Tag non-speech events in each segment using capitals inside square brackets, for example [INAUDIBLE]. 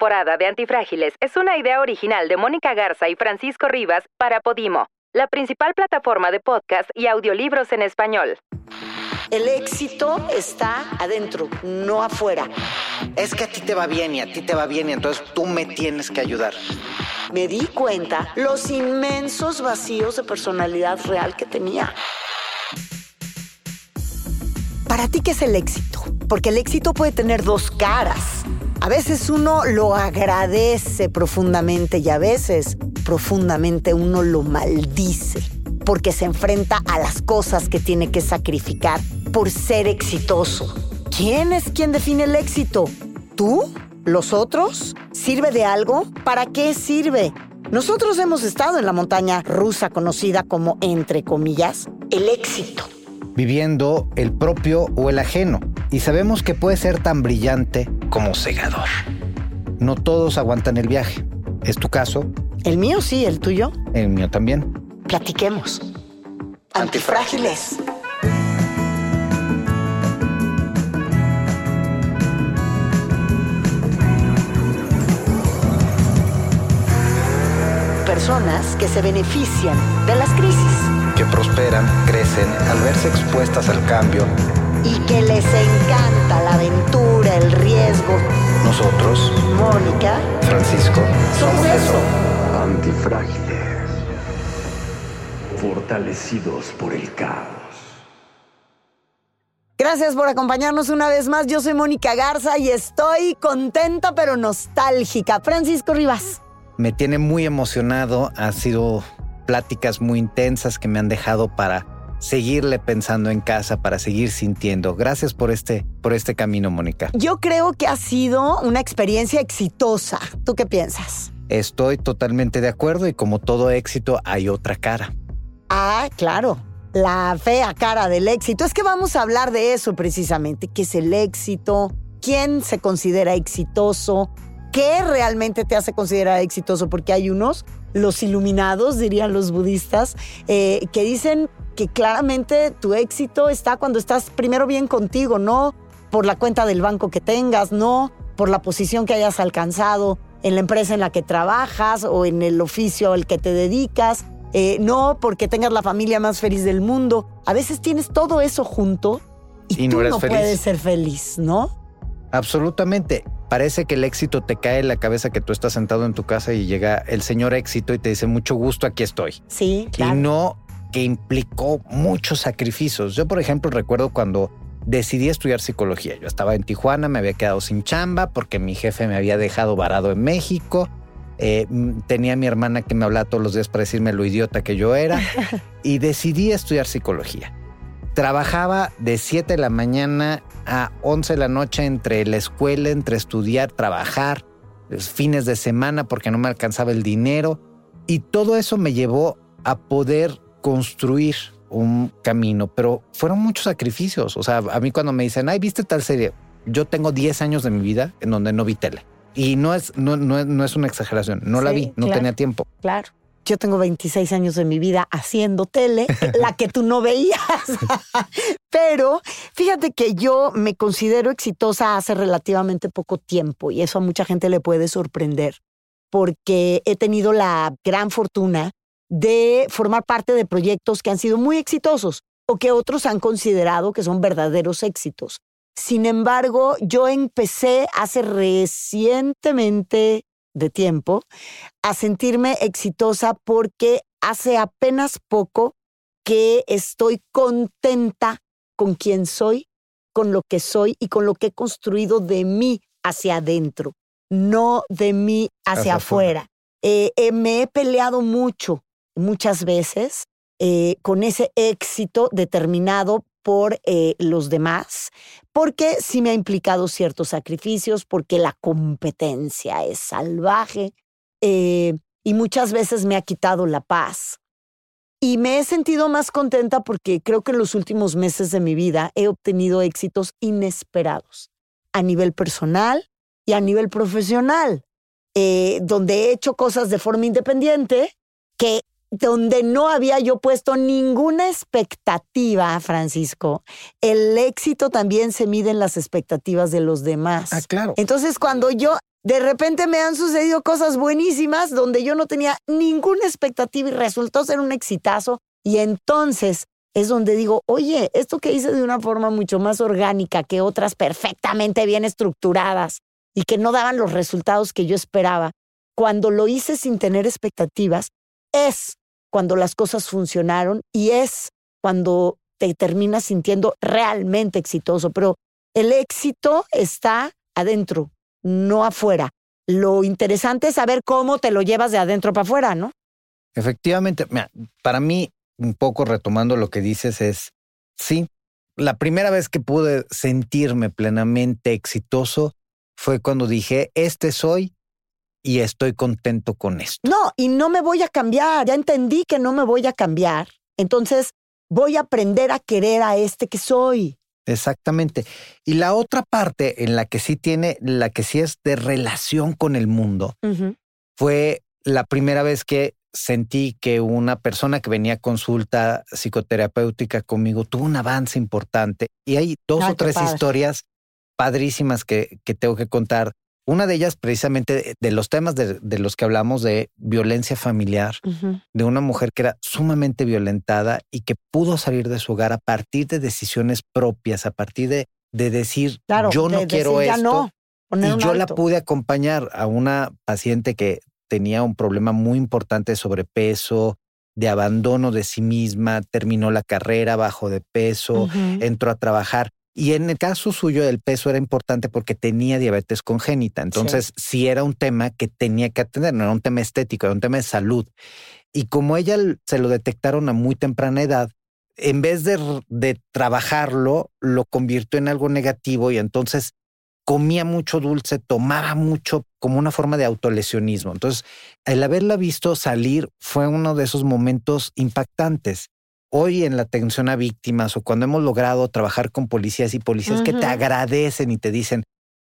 temporada de Antifrágiles es una idea original de Mónica Garza y Francisco Rivas para Podimo, la principal plataforma de podcast y audiolibros en español. El éxito está adentro, no afuera. Es que a ti te va bien y a ti te va bien y entonces tú me tienes que ayudar. Me di cuenta los inmensos vacíos de personalidad real que tenía. ¿Para ti qué es el éxito? Porque el éxito puede tener dos caras. A veces uno lo agradece profundamente y a veces profundamente uno lo maldice porque se enfrenta a las cosas que tiene que sacrificar por ser exitoso. ¿Quién es quien define el éxito? ¿Tú? ¿Los otros? ¿Sirve de algo? ¿Para qué sirve? Nosotros hemos estado en la montaña rusa conocida como, entre comillas, el éxito. Viviendo el propio o el ajeno. Y sabemos que puede ser tan brillante como cegador. No todos aguantan el viaje. ¿Es tu caso? El mío sí, el tuyo. El mío también. Platiquemos. Antifrágiles. Personas que se benefician de las crisis Que prosperan, crecen al verse expuestas al cambio. Y que les encanta la aventura, el riesgo. Nosotros, Mónica, Francisco, somos eso. Antifrágiles. Fortalecidos por el caos. Gracias por acompañarnos una vez más. Yo soy Mónica Garza y estoy contenta pero nostálgica. Francisco Rivas. me tiene muy emocionado. Ha sido pláticas muy intensas que me han dejado para seguirle pensando en casa, para seguir sintiendo. Gracias por este, por este camino, Mónica. Yo creo que ha sido una experiencia exitosa. ¿Tú qué piensas? Estoy totalmente de acuerdo y como todo éxito hay otra cara. Ah, claro. La fea cara del éxito. Es que vamos a hablar de eso precisamente. ¿Qué es el éxito? ¿Quién se considera exitoso? ¿Qué realmente te hace considerar exitoso? Porque hay unos, los iluminados, dirían los budistas, eh, que dicen que claramente tu éxito está cuando estás primero bien contigo, no por la cuenta del banco que tengas, no por la posición que hayas alcanzado en la empresa en la que trabajas o en el oficio al que te dedicas, eh, no porque tengas la familia más feliz del mundo. A veces tienes todo eso junto y, Y no tú eres no feliz. puedes ser feliz, ¿no? Absolutamente. Parece que el éxito te cae en la cabeza que tú estás sentado en tu casa y llega el señor éxito y te dice mucho gusto, aquí estoy. Sí, claro. Y no que implicó muchos sacrificios. Yo, por ejemplo, recuerdo cuando decidí estudiar psicología. Yo estaba en Tijuana, me había quedado sin chamba porque mi jefe me había dejado varado en México. Eh, tenía a mi hermana que me hablaba todos los días para decirme lo idiota que yo era. [LAUGHS] y decidí estudiar psicología. Trabajaba de 7 de la mañana a 11 de la noche entre la escuela, entre estudiar, trabajar, fines de semana porque no me alcanzaba el dinero. Y todo eso me llevó a poder construir un camino, pero fueron muchos sacrificios. O sea, a mí cuando me dicen, ay, ¿viste tal serie? Yo tengo 10 años de mi vida en donde no vi tele. Y no es, no, no no es una exageración, no la vi, no claro. tenía tiempo. Claro. Yo tengo 26 años de mi vida haciendo tele, [LAUGHS] la que tú no veías. [LAUGHS] Pero fíjate que yo me considero exitosa hace relativamente poco tiempo y eso a mucha gente le puede sorprender porque he tenido la gran fortuna de formar parte de proyectos que han sido muy exitosos o que otros han considerado que son verdaderos éxitos. Sin embargo, yo empecé hace recientemente de tiempo a sentirme exitosa porque hace apenas poco que estoy contenta con quien soy, con lo que soy y con lo que he construido de mí hacia adentro, no de mí hacia, Hacia afuera. afuera. Eh, eh, me he peleado mucho, muchas veces, eh, con ese éxito determinado por eh, los demás, porque sí me ha implicado ciertos sacrificios, porque la competencia es salvaje eh, y muchas veces me ha quitado la paz. Y me he sentido más contenta porque creo que en los últimos meses de mi vida he obtenido éxitos inesperados a nivel personal y a nivel profesional, eh, donde he hecho cosas de forma independiente que donde no había yo puesto ninguna expectativa, Francisco. El éxito también se mide en las expectativas de los demás. Ah, claro. Entonces, cuando yo de repente me han sucedido cosas buenísimas donde yo no tenía ninguna expectativa y resultó ser un exitazo. Y entonces es donde digo, oye, esto que hice de una forma mucho más orgánica que otras perfectamente bien estructuradas y que no daban los resultados que yo esperaba, cuando lo hice sin tener expectativas, es cuando las cosas funcionaron y es cuando te terminas sintiendo realmente exitoso. Pero el éxito está adentro, no afuera. Lo interesante es saber cómo te lo llevas de adentro para afuera, ¿no? Efectivamente, para mí, un poco retomando lo que dices, es, sí, la primera vez que pude sentirme plenamente exitoso fue cuando dije, este soy y estoy contento con esto. No, y no me voy a cambiar, ya entendí que no me voy a cambiar, entonces voy a aprender a querer a este que soy. Exactamente. Y la otra parte en la que sí tiene, la que sí es de relación con el mundo, fue la primera vez que sentí que una persona que venía a consulta psicoterapéutica conmigo tuvo un avance importante. Y hay dos o tres historias padrísimas que, que tengo que contar una de ellas, precisamente, de los temas de, los que hablamos de violencia familiar, de una mujer que era sumamente violentada y que pudo salir de su hogar a partir de decisiones propias, a partir de, de decir, yo no quiero esto. y yo la pude acompañar a una paciente que tenía un problema muy importante de sobrepeso, de abandono de sí misma, terminó la carrera bajo de peso, entró a trabajar y en el caso suyo, el peso era importante porque tenía diabetes congénita. Entonces, sí. era un tema que tenía que atender, no era un tema estético, era un tema de salud. Y como ella se lo detectaron a muy temprana edad, en vez de, de trabajarlo, lo convirtió en algo negativo y entonces comía mucho dulce, tomaba mucho como una forma de autolesionismo. Entonces, el haberla visto salir fue uno de esos momentos impactantes hoy en la atención a víctimas o cuando hemos logrado trabajar con policías y policías que te agradecen y te dicen,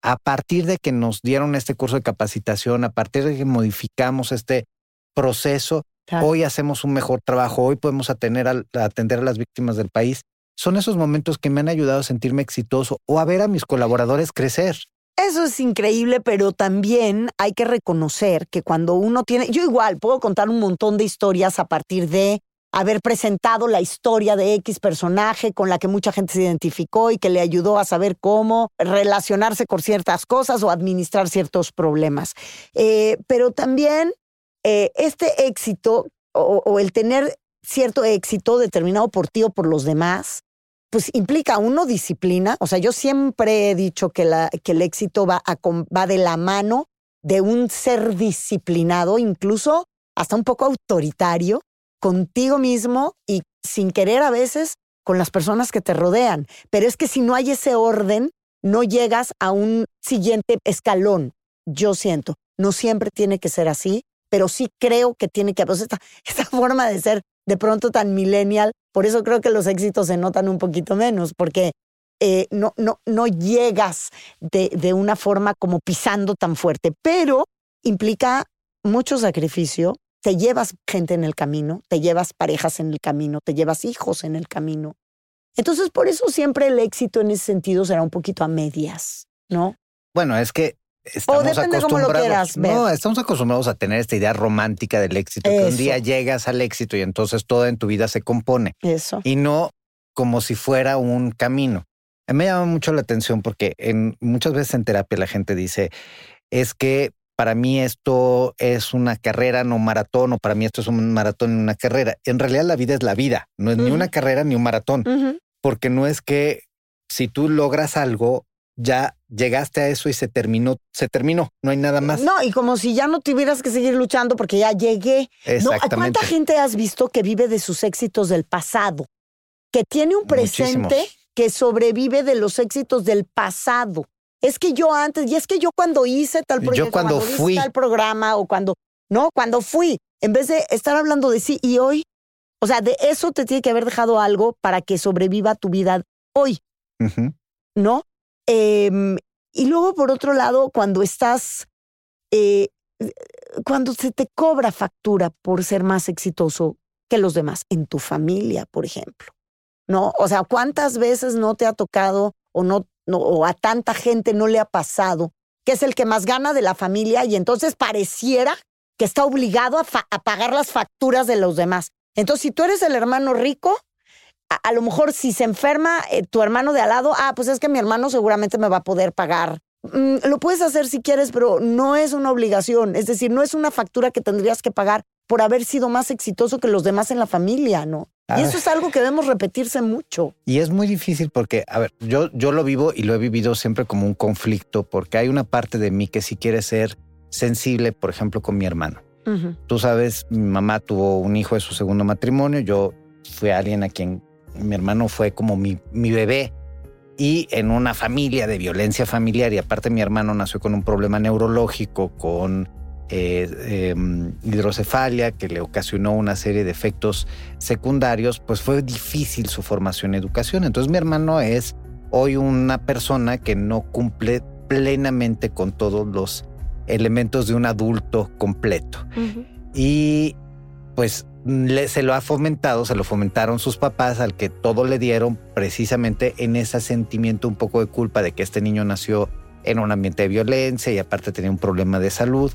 a partir de que nos dieron este curso de capacitación, a partir de que modificamos este proceso, hoy hacemos un mejor trabajo, hoy podemos atender a, atender a las víctimas del país. Son esos momentos que me han ayudado a sentirme exitoso o a ver a mis colaboradores crecer. Eso es increíble, pero también hay que reconocer que cuando uno tiene, yo igual puedo contar un montón de historias a partir de haber presentado la historia de X personaje con la que mucha gente se identificó y que le ayudó a saber cómo relacionarse con ciertas cosas o administrar ciertos problemas. Eh, pero también eh, este éxito o, el tener cierto éxito determinado por ti o por los demás, pues implica uno disciplina. O sea, yo siempre he dicho que, el éxito va de la mano de un ser disciplinado, incluso hasta un poco autoritario, contigo mismo y sin querer a veces con las personas que te rodean. Pero es que si no hay ese orden, no llegas a un siguiente escalón. Yo siento, no siempre tiene que ser así, pero sí creo que tiene que haber esta, [LAUGHS] esta forma de ser de pronto tan millennial. Por eso creo que los éxitos se notan un poquito menos, porque eh, no, no, no llegas de, de una forma como pisando tan fuerte, pero implica mucho sacrificio, te llevas gente en el camino, te llevas parejas en el camino, te llevas hijos en el camino. Entonces, por eso siempre el éxito en ese sentido será un poquito a medias, ¿no? Bueno, es que estamos acostumbrados. No, estamos acostumbrados a tener esta idea romántica del éxito, que un día llegas al éxito y entonces todo en tu vida se compone. Eso. Y no como si fuera un camino. Me llama mucho la atención porque en, muchas veces en terapia la gente dice, es que para mí esto es una carrera, no maratón, o para mí esto es un maratón y una carrera. En realidad la vida es la vida, no es ni una carrera ni un maratón, porque no es que si tú logras algo, ya llegaste a eso y se terminó, se terminó, no hay nada más. No, y como si ya no tuvieras que seguir luchando porque ya llegué. Exactamente. ¿Cuánta gente has visto que vive de sus éxitos del pasado? Que tiene un presente que sobrevive de los éxitos del pasado es que yo antes, y es que yo cuando hice tal proyecto, yo cuando, fui tal programa o cuando, no, cuando fui, en vez de estar hablando de sí y hoy, o sea, de eso te tiene que haber dejado algo para que sobreviva tu vida hoy, ¿no? Em, y luego, por otro lado, cuando estás, eh, cuando se te cobra factura por ser más exitoso que los demás, en tu familia, por ejemplo, ¿no? O sea, ¿cuántas veces no te ha tocado o no o a tanta gente no le ha pasado que es el que más gana de la familia y entonces pareciera que está obligado a, pagar las facturas de los demás. Entonces, si tú eres el hermano rico, a, a lo mejor si se enferma eh, tu hermano de al lado, ah, pues es que mi hermano seguramente me va a poder pagar. Mm, lo puedes hacer si quieres, pero no es una obligación. Es decir, no es una factura que tendrías que pagar por haber sido más exitoso que los demás en la familia, ¿no? Y Ah. eso es algo que debemos repetirse mucho. Y es muy difícil porque, a ver, yo, yo lo vivo y lo he vivido siempre como un conflicto porque hay una parte de mí que sí quiere ser sensible, por ejemplo, con mi hermano. Tú sabes, mi mamá tuvo un hijo de su segundo matrimonio, yo fui alguien a quien mi hermano fue como mi, mi bebé y en una familia de violencia familiar y aparte mi hermano nació con un problema neurológico, con eh, eh, hidrocefalia que le ocasionó una serie de efectos secundarios, pues fue difícil su formación y educación. Entonces mi hermano es hoy una persona que no cumple plenamente con todos los elementos de un adulto completo. Y pues le- se lo ha fomentado, se lo fomentaron sus papás al que todo le dieron precisamente en ese sentimiento un poco de culpa de que este niño nació en un ambiente de violencia y aparte tenía un problema de salud.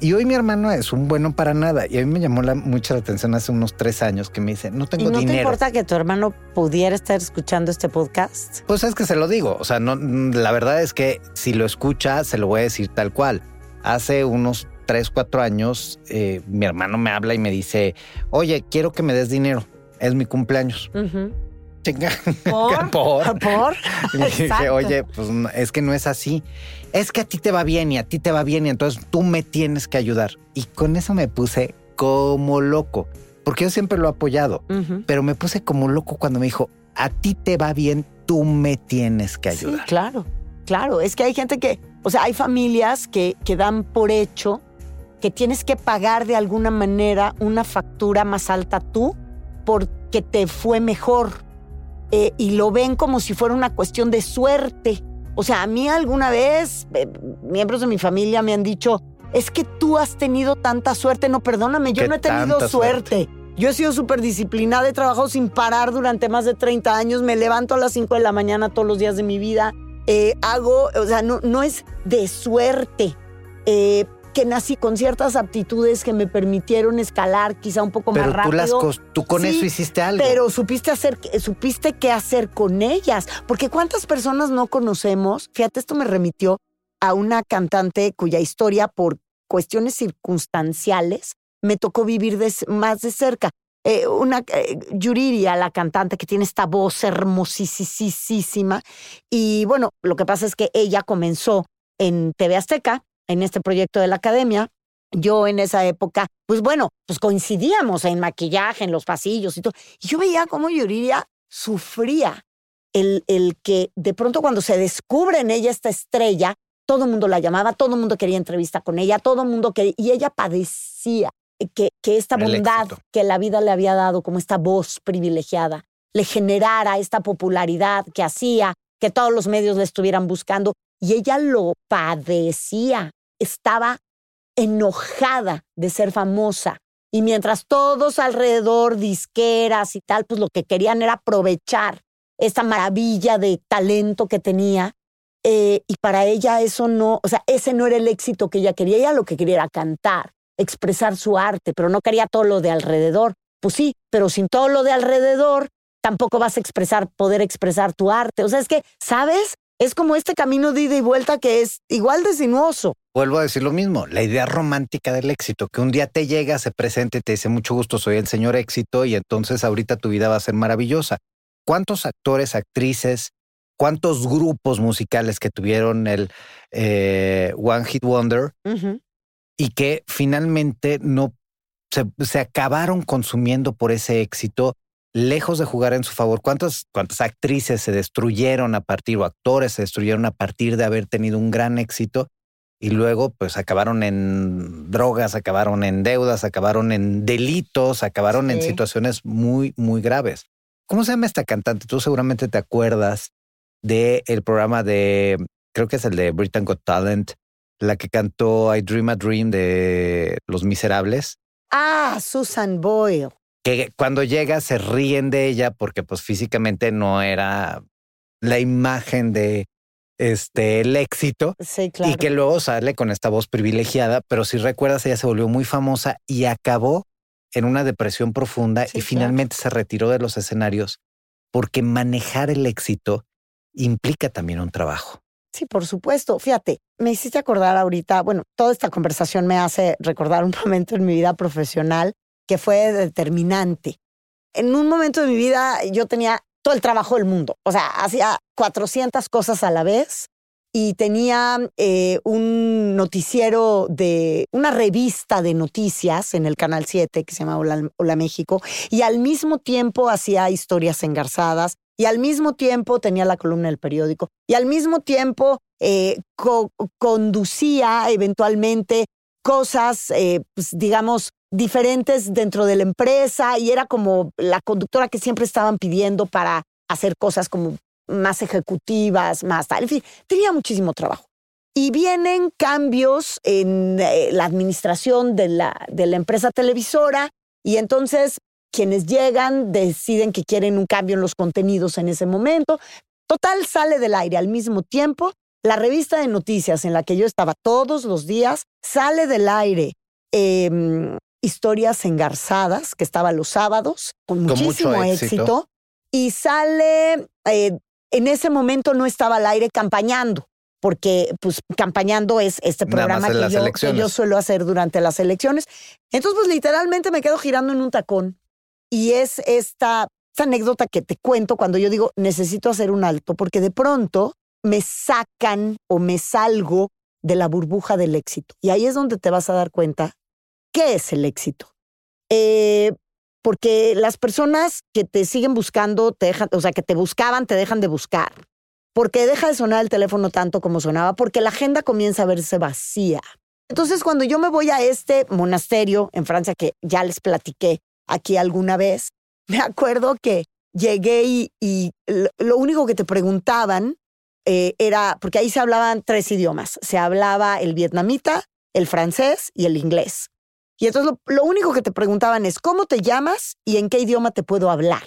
Y hoy mi hermano es un bueno para nada. Y a mí me llamó la, mucho la atención hace unos tres años que me dice, no ¿Y tengo no te dinero. importa que tu hermano pudiera estar escuchando este podcast? Pues es que se lo digo. O sea, no, la verdad es que si lo escucha, se lo voy a decir tal cual. Hace unos tres, cuatro años, eh, mi hermano me habla y me dice, oye, quiero que me des dinero. Es mi cumpleaños. Chinga. ¿Por? [LAUGHS] Por. ¿Por? [LAUGHS] Y dije, oye, pues es que no es así. Es que a ti te va bien y a ti te va bien y entonces tú me tienes que ayudar. Y con eso me puse como loco, porque yo siempre lo he apoyado, pero me puse como loco cuando me dijo, a ti te va bien, tú me tienes que Sí, ayudar. claro, claro. Es que hay gente que, o sea, hay familias que, que dan por hecho que tienes que pagar de alguna manera una factura más alta tú porque te fue mejor. Eh, y lo ven como si fuera una cuestión de suerte. O sea, a mí alguna vez eh, miembros de mi familia me han dicho, es que tú has tenido tanta suerte. No, perdóname, yo ¿Qué no he tenido suerte. Yo he sido súper disciplinada, he trabajado sin parar durante más de 30 años, me levanto a las 5 de la mañana todos los días de mi vida, eh, hago, o sea, no, no es de suerte, eh, que nací con ciertas aptitudes que me permitieron escalar quizá un poco Pero más tú, rápido. las tú con Sí, eso hiciste algo. Pero supiste hacer, supiste qué hacer con ellas. Porque cuántas personas no conocemos. Fíjate, esto me remitió a una cantante cuya historia, por cuestiones circunstanciales, me tocó vivir de- más de cerca. Eh, una eh, Yuriria, la cantante que tiene esta voz hermosísima. Y bueno, lo que pasa es que ella comenzó en TV Azteca, en este proyecto de la academia. Yo en esa época, pues bueno, pues coincidíamos en maquillaje, en los pasillos y todo. Y yo veía cómo Yuriria sufría el, el que de pronto cuando se descubre en ella esta estrella, todo el mundo la llamaba, todo el mundo quería entrevista con ella, todo el mundo quería, y ella padecía que, que esta bondad que la vida le había dado, como esta voz privilegiada, le generara esta popularidad que hacía que todos los medios la estuvieran buscando, y ella lo padecía, estaba enojada de ser famosa. Y mientras todos alrededor, disqueras y tal, pues lo que querían era aprovechar esta maravilla de talento que tenía. eh, y para ella eso no, o sea, ese no era el éxito que ella quería. Ella lo que quería era cantar, expresar su arte, pero no quería todo lo de alrededor. Pues sí, pero sin todo lo de alrededor, tampoco vas a expresar, poder expresar tu arte. O sea, es que, ¿sabes? Es como este camino de ida y vuelta que es igual de sinuoso. Vuelvo a decir lo mismo, la idea romántica del éxito, que un día te llega, se presenta y te dice mucho gusto, soy el señor éxito y entonces ahorita tu vida va a ser maravillosa. ¿Cuántos actores, actrices, cuántos grupos musicales que tuvieron el eh, One Hit Wonder y que finalmente no se, se acabaron consumiendo por ese éxito, lejos de jugar en su favor? ¿Cuántas, ¿Cuántas actrices se destruyeron a partir, o actores se destruyeron a partir de haber tenido un gran éxito? y luego pues acabaron en drogas, acabaron en deudas, acabaron en delitos, acabaron en situaciones muy, muy graves. ¿Cómo se llama esta cantante? Tú seguramente te acuerdas del el programa de, creo que es el de Britain Got Talent, la que cantó I Dream a Dream de Los Miserables, Ah, Susan Boyle. Que cuando llega se ríen de ella porque pues físicamente no era la imagen de este, el éxito Sí, claro. y que luego sale con esta voz privilegiada, pero si recuerdas, ella se volvió muy famosa y acabó en una depresión profunda Sí, y claro. finalmente se retiró de los escenarios porque manejar el éxito implica también un trabajo. Sí, por supuesto. Fíjate, me hiciste acordar ahorita, bueno, toda esta conversación me hace recordar un [LAUGHS] momento en mi vida profesional que fue determinante. En un momento de mi vida yo tenía todo el trabajo del mundo, o sea, hacía 400 cosas a la vez y tenía eh, un noticiero de una revista de noticias en el Canal 7 que se llama Hola, México y al mismo tiempo hacía historias engarzadas y al mismo tiempo tenía la columna del periódico y al mismo tiempo eh, co- conducía eventualmente cosas, eh, pues, digamos, diferentes dentro de la empresa y era como la conductora que siempre estaban pidiendo para hacer cosas como más ejecutivas, más tal. En fin, tenía muchísimo trabajo. Y vienen cambios en eh, la administración de la, de la empresa televisora y entonces quienes llegan deciden que quieren un cambio en los contenidos en ese momento. Total, sale del aire al mismo tiempo. La revista de noticias en la que yo estaba todos los días sale del aire. eh, historias engarzadas, que estaba los sábados, con mucho muchísimo éxito. éxito. Y sale, eh, en ese momento no estaba al aire campañando, porque pues campañando es este programa que yo, que yo suelo hacer durante las elecciones. Entonces, pues literalmente me quedo girando en un tacón. Y es esta, esta anécdota que te cuento cuando yo digo, necesito hacer un alto, porque de pronto me sacan o me salgo de la burbuja del éxito. Y ahí es donde te vas a dar cuenta qué es el éxito. Eh, porque las personas que te siguen buscando, te dejan, o sea, que te buscaban, te dejan de buscar. Porque deja de sonar el teléfono tanto como sonaba, porque la agenda comienza a verse vacía. Entonces, cuando yo me voy a este monasterio en Francia, que ya les platiqué aquí alguna vez, [LAUGHS] me acuerdo que llegué y, lo único que te preguntaban eh, era, porque ahí se hablaban tres idiomas, se hablaba el vietnamita, el francés y el inglés. Y entonces lo, lo único que te preguntaban es, ¿cómo te llamas y en qué idioma te puedo hablar?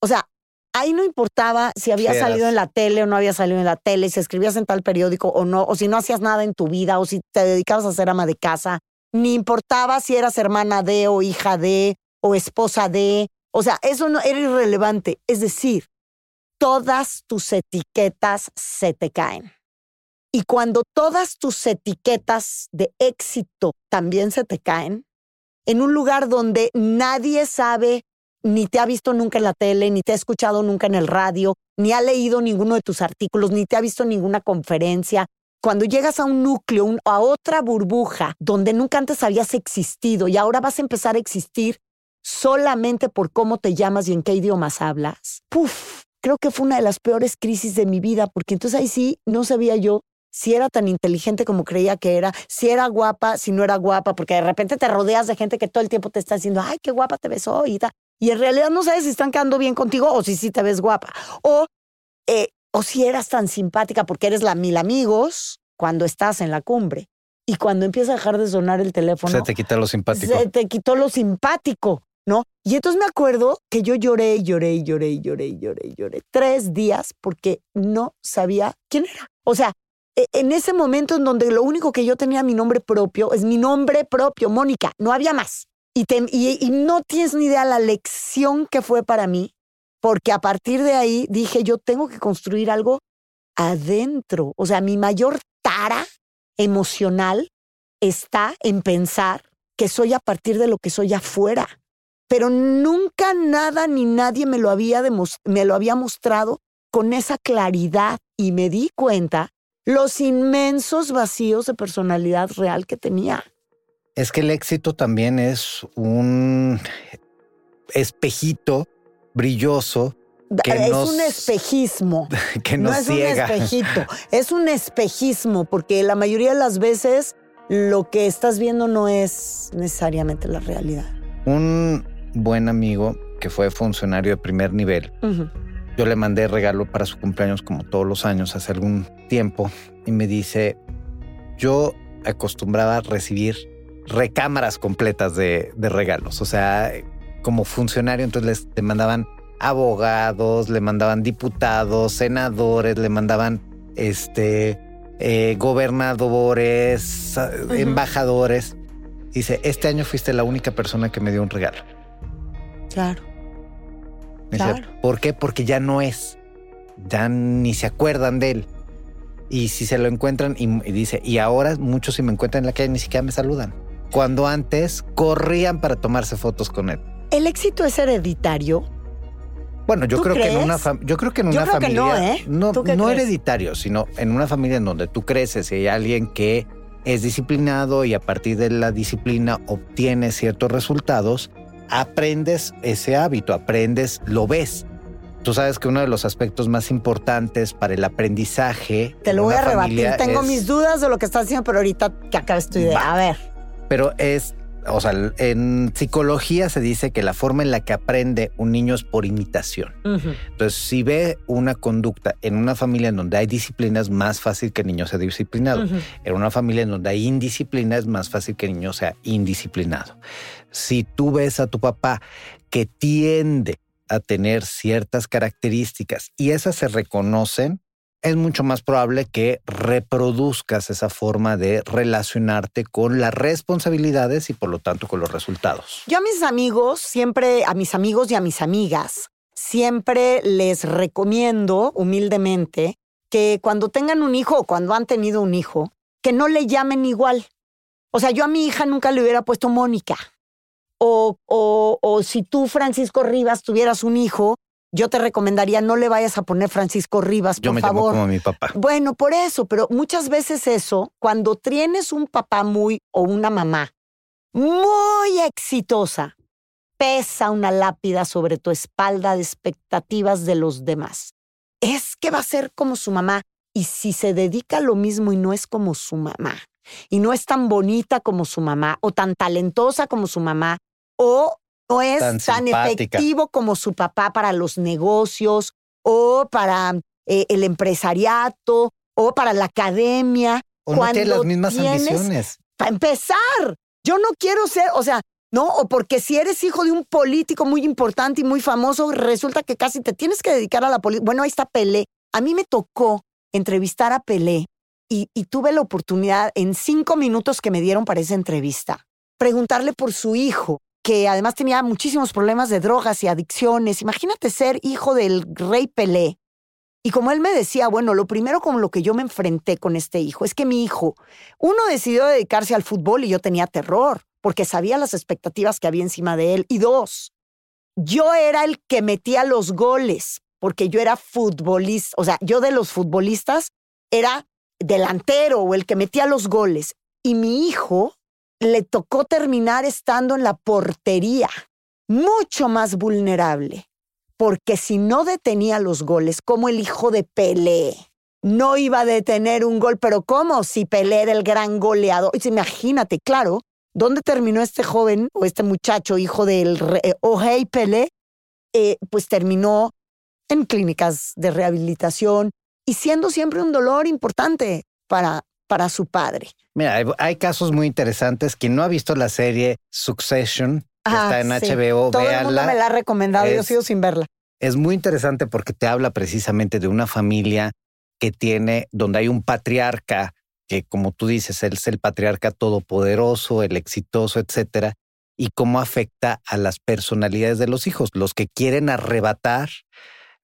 O sea, ahí no importaba si había salido en la tele o no había salido en la tele, si escribías en tal periódico o no, o si no hacías nada en tu vida, o si te dedicabas a ser ama de casa, ni importaba si eras hermana de o hija de o esposa de, o sea, eso no era irrelevante. Es decir, todas tus etiquetas se te caen. Y cuando todas tus etiquetas de éxito también se te caen, en un lugar donde nadie sabe, ni te ha visto nunca en la tele, ni te ha escuchado nunca en el radio, ni ha leído ninguno de tus artículos, ni te ha visto ninguna conferencia, cuando llegas a un núcleo, un- a otra burbuja donde nunca antes habías existido y ahora vas a empezar a existir solamente por cómo te llamas y en qué idiomas hablas, puf, creo que fue una de las peores crisis de mi vida, porque entonces ahí sí no sabía yo si era tan inteligente como creía que era, si era guapa, si no era guapa, porque de repente te rodeas de gente que todo el tiempo te está diciendo, ay, qué guapa te ves hoy y tal. Y en realidad no sabes si están quedando bien contigo o si sí te ves guapa. O, eh, o si eras tan simpática porque eres la mil amigos cuando estás en la cumbre. Y cuando empieza a dejar de sonar el teléfono, Se te quita lo simpático. se te quitó lo simpático, ¿no? Y entonces me acuerdo que yo lloré, lloré, lloré, lloré, lloré, lloré tres días porque no sabía quién era. O sea, en ese momento en donde lo único que yo tenía mi nombre propio es mi nombre propio, Mónica, no había más. Y, te- y, no tienes ni idea la lección que fue para mí, porque a partir de ahí dije, yo tengo que construir algo adentro. O sea, mi mayor tara emocional está en pensar que soy a partir de lo que soy afuera. Pero nunca nada ni nadie me lo había, me lo había mostrado con esa claridad y me di cuenta los inmensos vacíos de personalidad real que tenía. Es que el éxito también es un espejito brilloso que es nos- un espejismo. [LAUGHS] que no nos es ciega. un espejito, [LAUGHS] es un espejismo, porque la mayoría de las veces lo que estás viendo no es necesariamente la realidad. Un buen amigo que fue funcionario de primer nivel. Yo le mandé regalo para su cumpleaños como todos los años hace algún tiempo y me dice, yo acostumbraba a recibir recámaras completas de, de regalos, o sea, como funcionario entonces les le mandaban abogados, le mandaban diputados, senadores, le mandaban este, eh, gobernadores, embajadores. Dice, este año fuiste la única persona que me dio un regalo. Claro. Claro. ¿Por qué? Porque ya no es. Ya ni se acuerdan de él. Y si se lo encuentran y, dice, y ahora muchos si me encuentran en la calle ni siquiera me saludan. Cuando antes corrían para tomarse fotos con él. ¿El éxito es hereditario? Bueno, yo creo que en una yo creo que en una familia no, ¿eh? no, hereditario, sino en una familia en donde tú creces y hay alguien que es disciplinado y a partir de la disciplina obtiene ciertos resultados, aprendes ese hábito, aprendes, lo ves. Tú sabes que uno de los aspectos más importantes para el aprendizaje. Te lo voy a rebatir. Tengo mis dudas de lo que estás diciendo, pero ahorita que acabes tu idea. A ver. Pero es o sea, en psicología se dice que la forma en la que aprende un niño es por imitación. Entonces, si ve una conducta en una familia en donde hay disciplina, es más fácil que el niño sea disciplinado. En una familia en donde hay indisciplina, es más fácil que el niño sea indisciplinado. Si tú ves a tu papá que tiende a tener ciertas características y esas se reconocen, es mucho más probable que reproduzcas esa forma de relacionarte con las responsabilidades y por lo tanto con los resultados. Yo a mis amigos, siempre, a mis amigos y a mis amigas, siempre les recomiendo humildemente que cuando tengan un hijo o cuando han tenido un hijo, que no le llamen igual. O sea, yo a mi hija nunca le hubiera puesto Mónica. O, o, o si tú, Francisco Rivas, tuvieras un hijo, yo te recomendaría no le vayas a poner Francisco Rivas, por yo me favor. como mi papá. Bueno, por eso, pero muchas veces eso, cuando tienes un papá muy o una mamá muy exitosa, pesa una lápida sobre tu espalda de expectativas de los demás. Es que va a ser como su mamá. Y si se dedica a lo mismo y no es como su mamá, y no es tan bonita como su mamá, o tan talentosa como su mamá, o no es tan, efectivo como su papá para los negocios o para eh, el empresariato o para la academia. O no tiene las mismas ambiciones. Para empezar, yo no quiero ser, o sea, no, o porque si eres hijo de un político muy importante y muy famoso, resulta que casi te tienes que dedicar a la política. Bueno, ahí está Pelé. A mí me tocó entrevistar a Pelé y, y tuve la oportunidad en cinco minutos que me dieron para esa entrevista, preguntarle por su hijo que además tenía muchísimos problemas de drogas y adicciones. Imagínate ser hijo del rey Pelé. Y como él me decía, bueno, lo primero con lo que yo me enfrenté con este hijo es que mi hijo, uno decidió dedicarse al fútbol y yo tenía terror, porque sabía las expectativas que había encima de él. Y dos, yo era el que metía los goles, porque yo era futbolista, o sea, yo de los futbolistas era delantero o el que metía los goles. Y mi hijo le tocó terminar estando en la portería, mucho más vulnerable, porque si no detenía los goles, como el hijo de Pelé, no iba a detener un gol, pero ¿cómo? Si Pelé era el gran goleador. Imagínate, claro, ¿dónde terminó este joven o este muchacho, hijo del eh, Ohei Pelé? Eh, pues terminó en clínicas de rehabilitación y siendo siempre un dolor importante para, para su padre. Mira, hay, casos muy interesantes. Quien no ha visto la serie Succession, que está en HBO, Todo el mundo me la ha recomendado, yo sigo sin verla. Es muy interesante porque te habla precisamente de una familia que tiene, donde hay un patriarca, que como tú dices, él es el patriarca todopoderoso, el exitoso, etcétera, y cómo afecta a las personalidades de los hijos, los que quieren arrebatar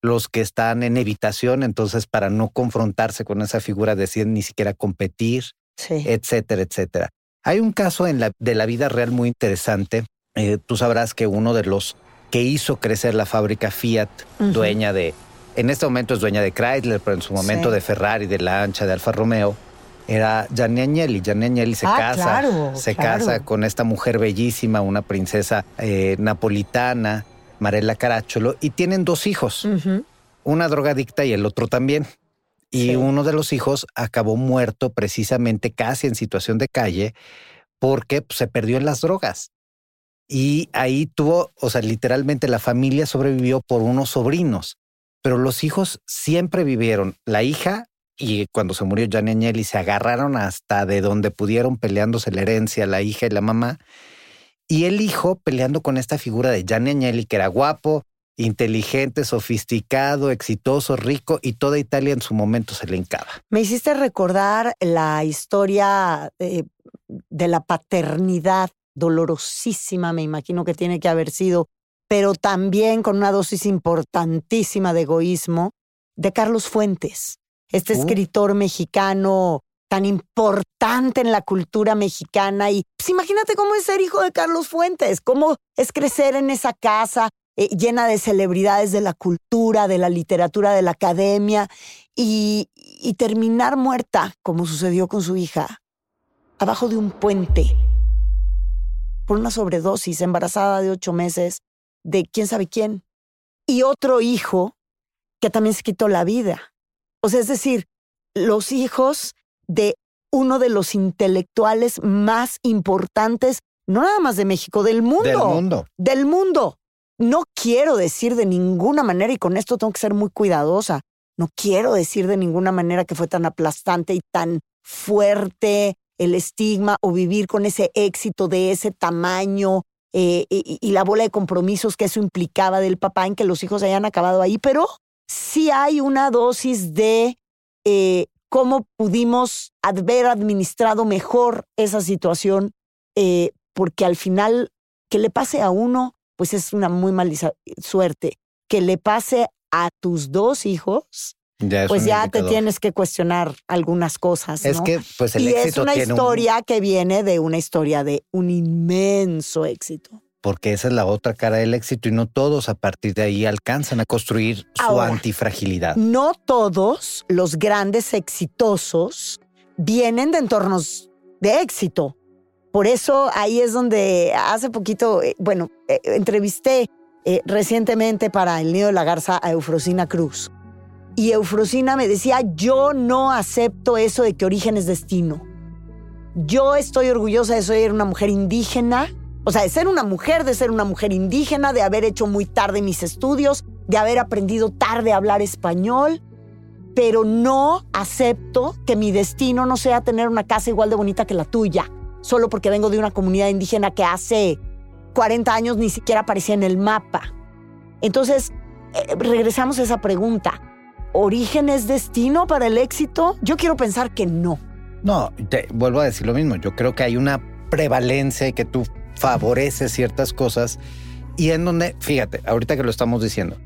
los que están en evitación, entonces para no confrontarse con esa figura deciden ni siquiera competir, etcétera, etcétera. Hay un caso en la, de la vida real muy interesante. Eh, tú sabrás que uno de los que hizo crecer la fábrica Fiat, dueña de, en este momento es dueña de Chrysler, pero en su momento de Ferrari, de la ancha, de Alfa Romeo, era Gianni Agnelli. Gianni Agnelli se ah, casa, se casa con esta mujer bellísima, una princesa eh, napolitana, Marela Caracciolo, y tienen dos hijos, una drogadicta y el otro también. Y uno de los hijos acabó muerto precisamente casi en situación de calle porque pues, se perdió en las drogas. Y ahí tuvo, o sea, literalmente la familia sobrevivió por unos sobrinos, pero los hijos siempre vivieron. La hija y cuando se murió Gianni Agnelli se agarraron hasta de donde pudieron peleándose la herencia, la hija y la mamá y el hijo peleando con esta figura de Gianni Agnelli, que era guapo, inteligente, sofisticado, exitoso, rico y toda Italia en su momento se le encaba. Me hiciste recordar la historia de, de la paternidad dolorosísima, me imagino que tiene que haber sido, pero también con una dosis importantísima de egoísmo, de Carlos Fuentes, este Uh. escritor mexicano tan importante en la cultura mexicana. Y pues, imagínate cómo es ser hijo de Carlos Fuentes, cómo es crecer en esa casa eh, llena de celebridades de la cultura, de la literatura, de la academia, y, y terminar muerta, como sucedió con su hija, abajo de un puente, por una sobredosis, embarazada de ocho meses, de quién sabe quién. Y otro hijo que también se quitó la vida. O sea, es decir, los hijos de uno de los intelectuales más importantes, no nada más de México, del mundo. Del mundo. Del mundo. No quiero decir de ninguna manera, y con esto tengo que ser muy cuidadosa, no quiero decir de ninguna manera que fue tan aplastante y tan fuerte el estigma o vivir con ese éxito de ese tamaño eh, y, y la bola de compromisos que eso implicaba del papá en que los hijos hayan acabado ahí, pero sí hay una dosis de eh, cómo pudimos haber administrado mejor esa situación, eh, porque al final que le pase a uno, pues es una muy mala suerte. Que le pase a tus dos hijos, Ya pues ya te tienes que cuestionar algunas cosas. Es ¿no? que pues el y es una tiene un- historia que viene de una historia de un inmenso éxito. Porque esa es la otra cara del éxito y no todos a partir de ahí alcanzan a construir su Ahora, antifragilidad. No todos los grandes exitosos vienen de entornos de éxito. Por eso ahí es donde hace poquito, eh, bueno, eh, entrevisté eh, recientemente para El Nido de la Garza a Eufrosina Cruz. Y Eufrosina me decía, yo no acepto eso de que origen es destino. Yo estoy orgullosa de ser una mujer indígena, o sea, de ser una mujer, de ser una mujer indígena, de haber hecho muy tarde mis estudios, de haber aprendido tarde a hablar español, pero no acepto que mi destino no sea tener una casa igual de bonita que la tuya, solo porque vengo de una comunidad indígena que hace 40 años ni siquiera aparecía en el mapa. Entonces, eh, regresamos a esa pregunta. ¿Origen es destino para el éxito? Yo quiero pensar que no. No, te vuelvo a decir lo mismo. Yo creo que hay una prevalencia y que tú favoreces ciertas cosas y en donde, fíjate, ahorita que lo estamos diciendo,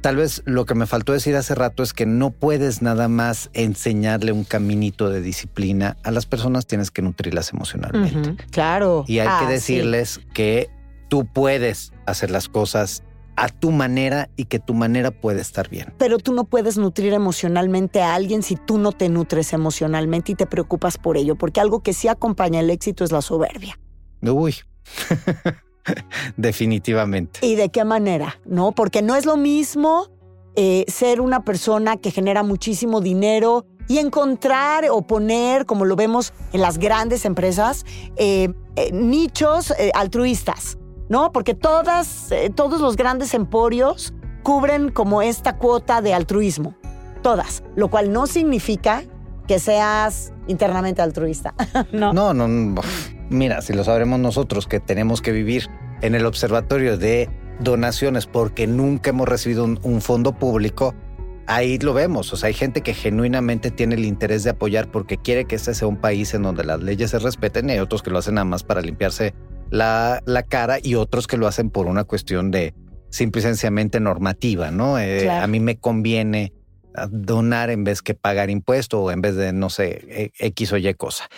tal vez lo que me faltó decir hace rato es que no puedes nada más enseñarle un caminito de disciplina a las personas, tienes que nutrirlas emocionalmente. Claro. Y hay Ah, que sí. decirles que tú puedes hacer las cosas a tu manera y que tu manera puede estar bien. Pero tú no puedes nutrir emocionalmente a alguien si tú no te nutres emocionalmente y te preocupas por ello, porque algo que sí acompaña el éxito es la soberbia. Uy, [LAUGHS] definitivamente. ¿Y de qué manera? ¿No? Porque no es lo mismo eh, ser una persona que genera muchísimo dinero y encontrar o poner, como lo vemos en las grandes empresas, eh, eh, nichos altruistas, ¿no? Porque todas, todos los grandes emporios cubren como esta cuota de altruismo, todas, lo cual no significa que seas internamente altruista. [LAUGHS] no. No, no. Mira, si lo sabremos nosotros que tenemos que vivir en el observatorio de donaciones porque nunca hemos recibido un, un fondo público, ahí lo vemos. O sea, hay gente que genuinamente tiene el interés de apoyar porque quiere que este sea un país en donde las leyes se respeten y hay otros que lo hacen nada más para limpiarse la, la cara y otros que lo hacen por una cuestión de simple y sencillamente normativa, ¿no? Eh, Claro. A mí me conviene donar en vez que pagar impuesto o en vez de, no sé, eh, X o Y cosa.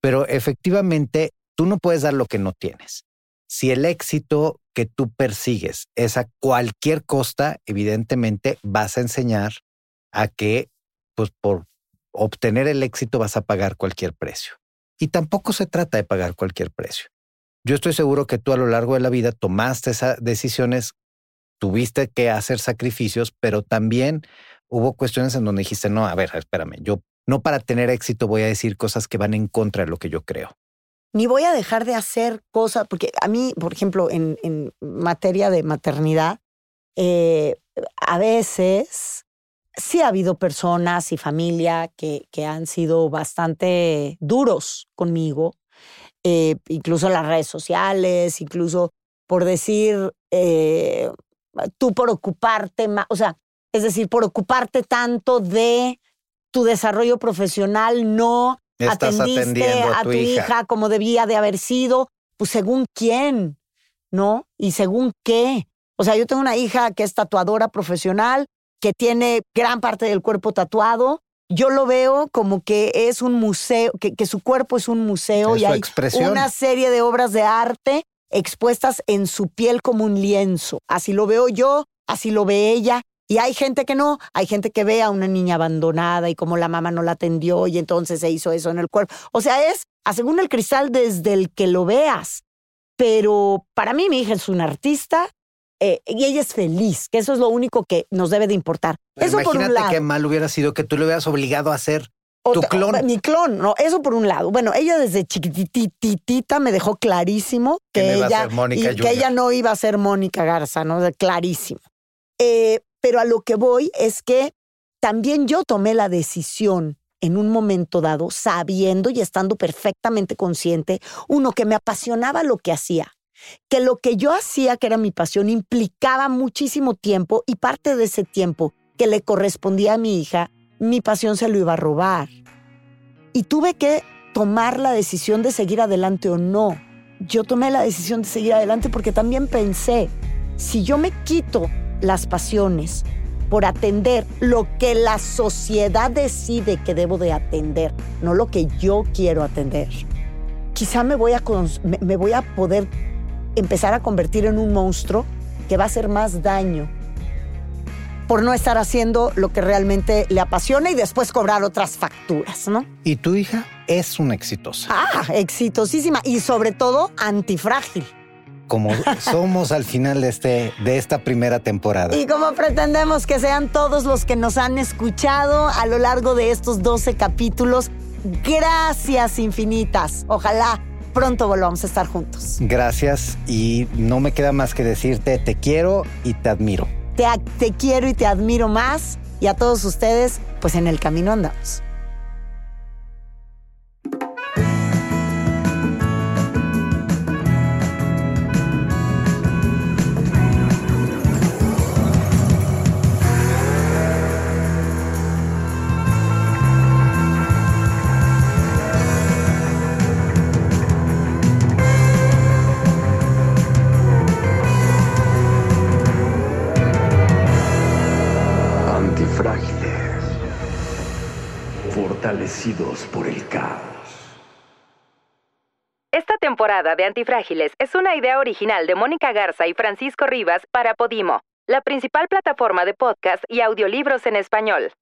Pero efectivamente, tú no puedes dar lo que no tienes. Si el éxito que tú persigues es a cualquier costa, evidentemente vas a enseñar a que, pues por obtener el éxito vas a pagar cualquier precio. Y tampoco se trata de pagar cualquier precio. Yo estoy seguro que tú a lo largo de la vida tomaste esas decisiones, tuviste que hacer sacrificios, pero también hubo cuestiones en donde dijiste, no, a ver, espérame, yo no para tener éxito voy a decir cosas que van en contra de lo que yo creo. ni voy a dejar de hacer cosas, porque a mí, por ejemplo, en, en materia de maternidad, eh, a veces sí ha habido personas y familia que, que han sido bastante duros conmigo, eh, incluso en las redes sociales, incluso por decir, eh, tú por ocuparte más, o sea, es decir, por ocuparte tanto de tu desarrollo profesional, no Estás atendiste a tu hija. como debía de haber sido, pues según quién, ¿no? Y según qué. O sea, yo tengo una hija que es tatuadora profesional, que tiene gran parte del cuerpo tatuado. Yo lo veo como que es un museo, que, que su cuerpo es un museo Es y hay expresión. una serie de obras de arte expuestas en su piel como un lienzo. Así lo veo yo, así lo ve ella. Y hay gente que no, hay gente que ve a una niña abandonada y como la mamá no la atendió y entonces se hizo eso en el cuerpo. O sea, es a según el cristal desde el que lo veas. Pero para mí mi hija es una artista eh, y ella es feliz, que eso es lo único que nos debe de importar. Eso por un Imagínate lado. qué mal hubiera sido que tú le hubieras obligado a hacer tu Otra- clon. Mi clon, no, eso por un lado. Bueno, ella desde chiquitititita me dejó clarísimo Que ella, y que ella no iba a ser Mónica Garza, ¿no? Clarísimo. Eh, pero a lo que voy es que también yo tomé la decisión en un momento dado, sabiendo y estando perfectamente consciente, uno, que me apasionaba lo que hacía, que lo que yo hacía, que era mi pasión, implicaba muchísimo tiempo y parte de ese tiempo que le correspondía a mi hija, mi pasión se lo iba a robar. Y tuve que tomar la decisión de seguir adelante o no. Yo tomé la decisión de seguir adelante porque también pensé, si yo me quito las pasiones por atender lo que la sociedad decide que debo de atender, no lo que yo quiero atender, quizá me voy a, me voy a poder empezar a convertir en un monstruo que va a hacer más daño por no estar haciendo lo que realmente le apasiona y después cobrar otras facturas, ¿no? Y tu hija es una exitosa. Ah, exitosísima y sobre todo antifrágil. Como somos al final de, este, de esta primera temporada. Y como pretendemos que sean todos los que nos han escuchado a lo largo de estos 12 capítulos, gracias infinitas. Ojalá pronto volvamos a estar juntos. Gracias y no me queda más que decirte te quiero y te admiro. Te, te quiero y te admiro más y a todos ustedes, pues en el camino andamos. de Antifrágiles es una idea original de Mónica Garza y Francisco Rivas para Podimo, la principal plataforma de podcast y audiolibros en español.